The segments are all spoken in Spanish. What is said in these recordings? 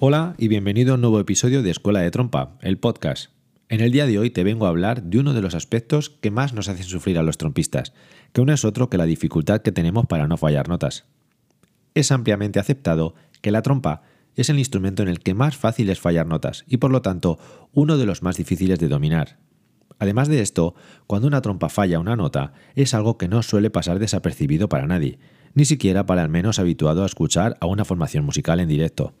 Hola y bienvenido a un nuevo episodio de Escuela de Trompa, el podcast. En el día de hoy te vengo a hablar de uno de los aspectos que más nos hacen sufrir a los trompistas, que no es otro que la dificultad que tenemos para no fallar notas. Es ampliamente aceptado que la trompa es el instrumento en el que más fácil es fallar notas y por lo tanto uno de los más difíciles de dominar. Además de esto, cuando una trompa falla una nota, es algo que no suele pasar desapercibido para nadie, ni siquiera para el menos habituado a escuchar a una formación musical en directo.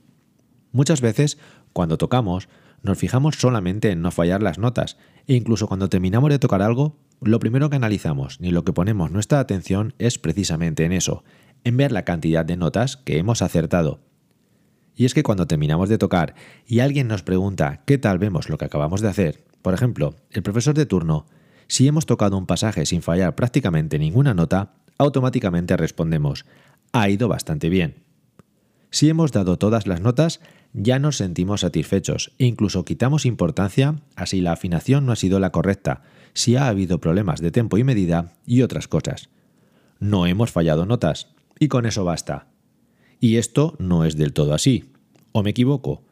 Muchas veces, cuando tocamos, nos fijamos solamente en no fallar las notas, e incluso cuando terminamos de tocar algo, lo primero que analizamos ni lo que ponemos nuestra atención es precisamente en eso, en ver la cantidad de notas que hemos acertado. Y es que cuando terminamos de tocar y alguien nos pregunta qué tal vemos lo que acabamos de hacer, por ejemplo, el profesor de turno, si hemos tocado un pasaje sin fallar prácticamente ninguna nota, automáticamente respondemos, ha ido bastante bien. Si hemos dado todas las notas, ya nos sentimos satisfechos e incluso quitamos importancia a si la afinación no ha sido la correcta, si ha habido problemas de tempo y medida y otras cosas. No hemos fallado notas, y con eso basta. Y esto no es del todo así. ¿O me equivoco?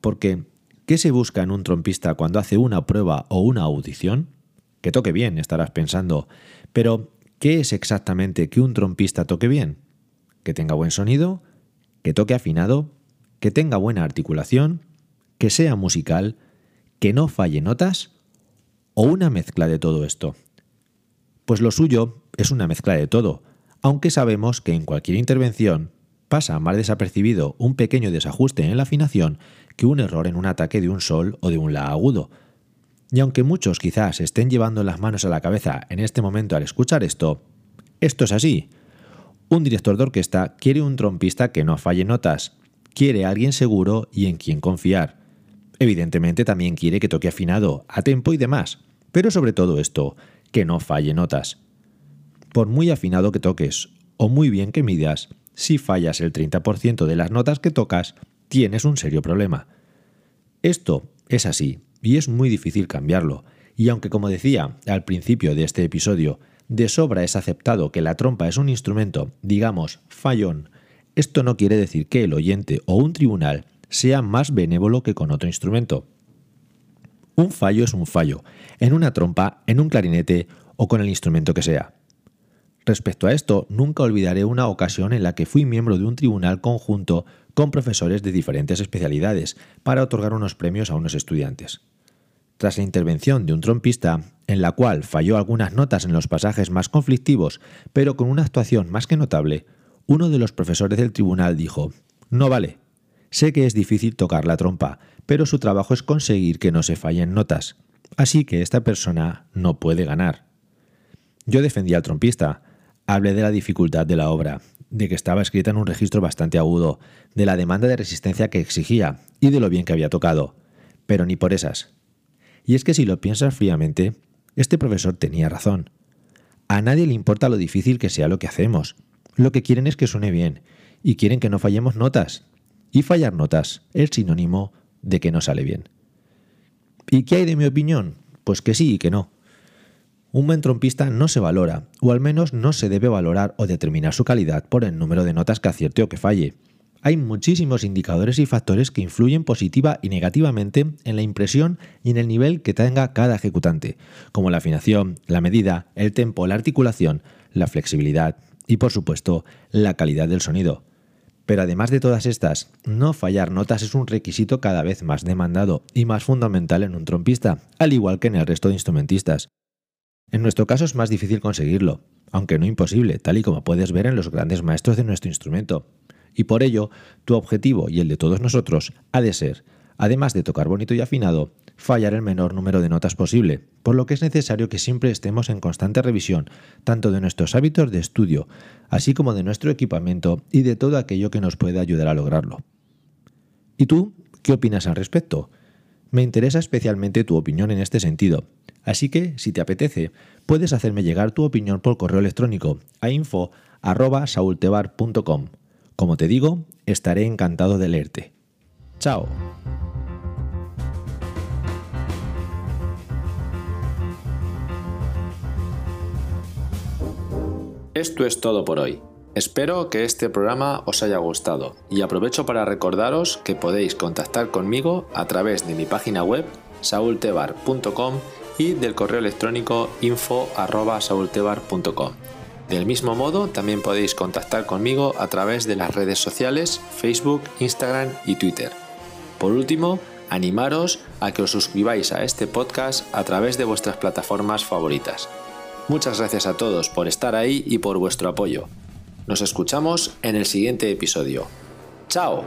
Porque, ¿qué se busca en un trompista cuando hace una prueba o una audición? Que toque bien, estarás pensando. Pero, ¿qué es exactamente que un trompista toque bien? ¿Que tenga buen sonido? ¿Que toque afinado? que tenga buena articulación, que sea musical, que no falle notas o una mezcla de todo esto. Pues lo suyo es una mezcla de todo, aunque sabemos que en cualquier intervención pasa más desapercibido un pequeño desajuste en la afinación que un error en un ataque de un sol o de un la agudo. Y aunque muchos quizás estén llevando las manos a la cabeza en este momento al escuchar esto, esto es así. Un director de orquesta quiere un trompista que no falle notas, quiere a alguien seguro y en quien confiar. Evidentemente también quiere que toque afinado, a tempo y demás, pero sobre todo esto, que no falle notas. Por muy afinado que toques o muy bien que midas, si fallas el 30% de las notas que tocas, tienes un serio problema. Esto es así y es muy difícil cambiarlo, y aunque como decía al principio de este episodio, de sobra es aceptado que la trompa es un instrumento, digamos, fallón, esto no quiere decir que el oyente o un tribunal sea más benévolo que con otro instrumento. Un fallo es un fallo, en una trompa, en un clarinete o con el instrumento que sea. Respecto a esto, nunca olvidaré una ocasión en la que fui miembro de un tribunal conjunto con profesores de diferentes especialidades para otorgar unos premios a unos estudiantes. Tras la intervención de un trompista, en la cual falló algunas notas en los pasajes más conflictivos, pero con una actuación más que notable, uno de los profesores del tribunal dijo, No vale. Sé que es difícil tocar la trompa, pero su trabajo es conseguir que no se fallen notas. Así que esta persona no puede ganar. Yo defendí al trompista. Hablé de la dificultad de la obra, de que estaba escrita en un registro bastante agudo, de la demanda de resistencia que exigía y de lo bien que había tocado. Pero ni por esas. Y es que si lo piensas fríamente, este profesor tenía razón. A nadie le importa lo difícil que sea lo que hacemos, lo que quieren es que suene bien y quieren que no fallemos notas. Y fallar notas es sinónimo de que no sale bien. ¿Y qué hay de mi opinión? Pues que sí y que no. Un buen trompista no se valora, o al menos no se debe valorar o determinar su calidad por el número de notas que acierte o que falle. Hay muchísimos indicadores y factores que influyen positiva y negativamente en la impresión y en el nivel que tenga cada ejecutante, como la afinación, la medida, el tempo, la articulación, la flexibilidad, y por supuesto la calidad del sonido. Pero además de todas estas, no fallar notas es un requisito cada vez más demandado y más fundamental en un trompista, al igual que en el resto de instrumentistas. En nuestro caso es más difícil conseguirlo, aunque no imposible, tal y como puedes ver en los grandes maestros de nuestro instrumento. Y por ello, tu objetivo y el de todos nosotros ha de ser, además de tocar bonito y afinado, fallar el menor número de notas posible, por lo que es necesario que siempre estemos en constante revisión, tanto de nuestros hábitos de estudio, así como de nuestro equipamiento y de todo aquello que nos pueda ayudar a lograrlo. ¿Y tú qué opinas al respecto? Me interesa especialmente tu opinión en este sentido, así que, si te apetece, puedes hacerme llegar tu opinión por correo electrónico a info.saultebar.com. Como te digo, estaré encantado de leerte. ¡Chao! Esto es todo por hoy. Espero que este programa os haya gustado y aprovecho para recordaros que podéis contactar conmigo a través de mi página web saultebar.com y del correo electrónico info.saultebar.com. Del mismo modo, también podéis contactar conmigo a través de las redes sociales Facebook, Instagram y Twitter. Por último, animaros a que os suscribáis a este podcast a través de vuestras plataformas favoritas. Muchas gracias a todos por estar ahí y por vuestro apoyo. Nos escuchamos en el siguiente episodio. ¡Chao!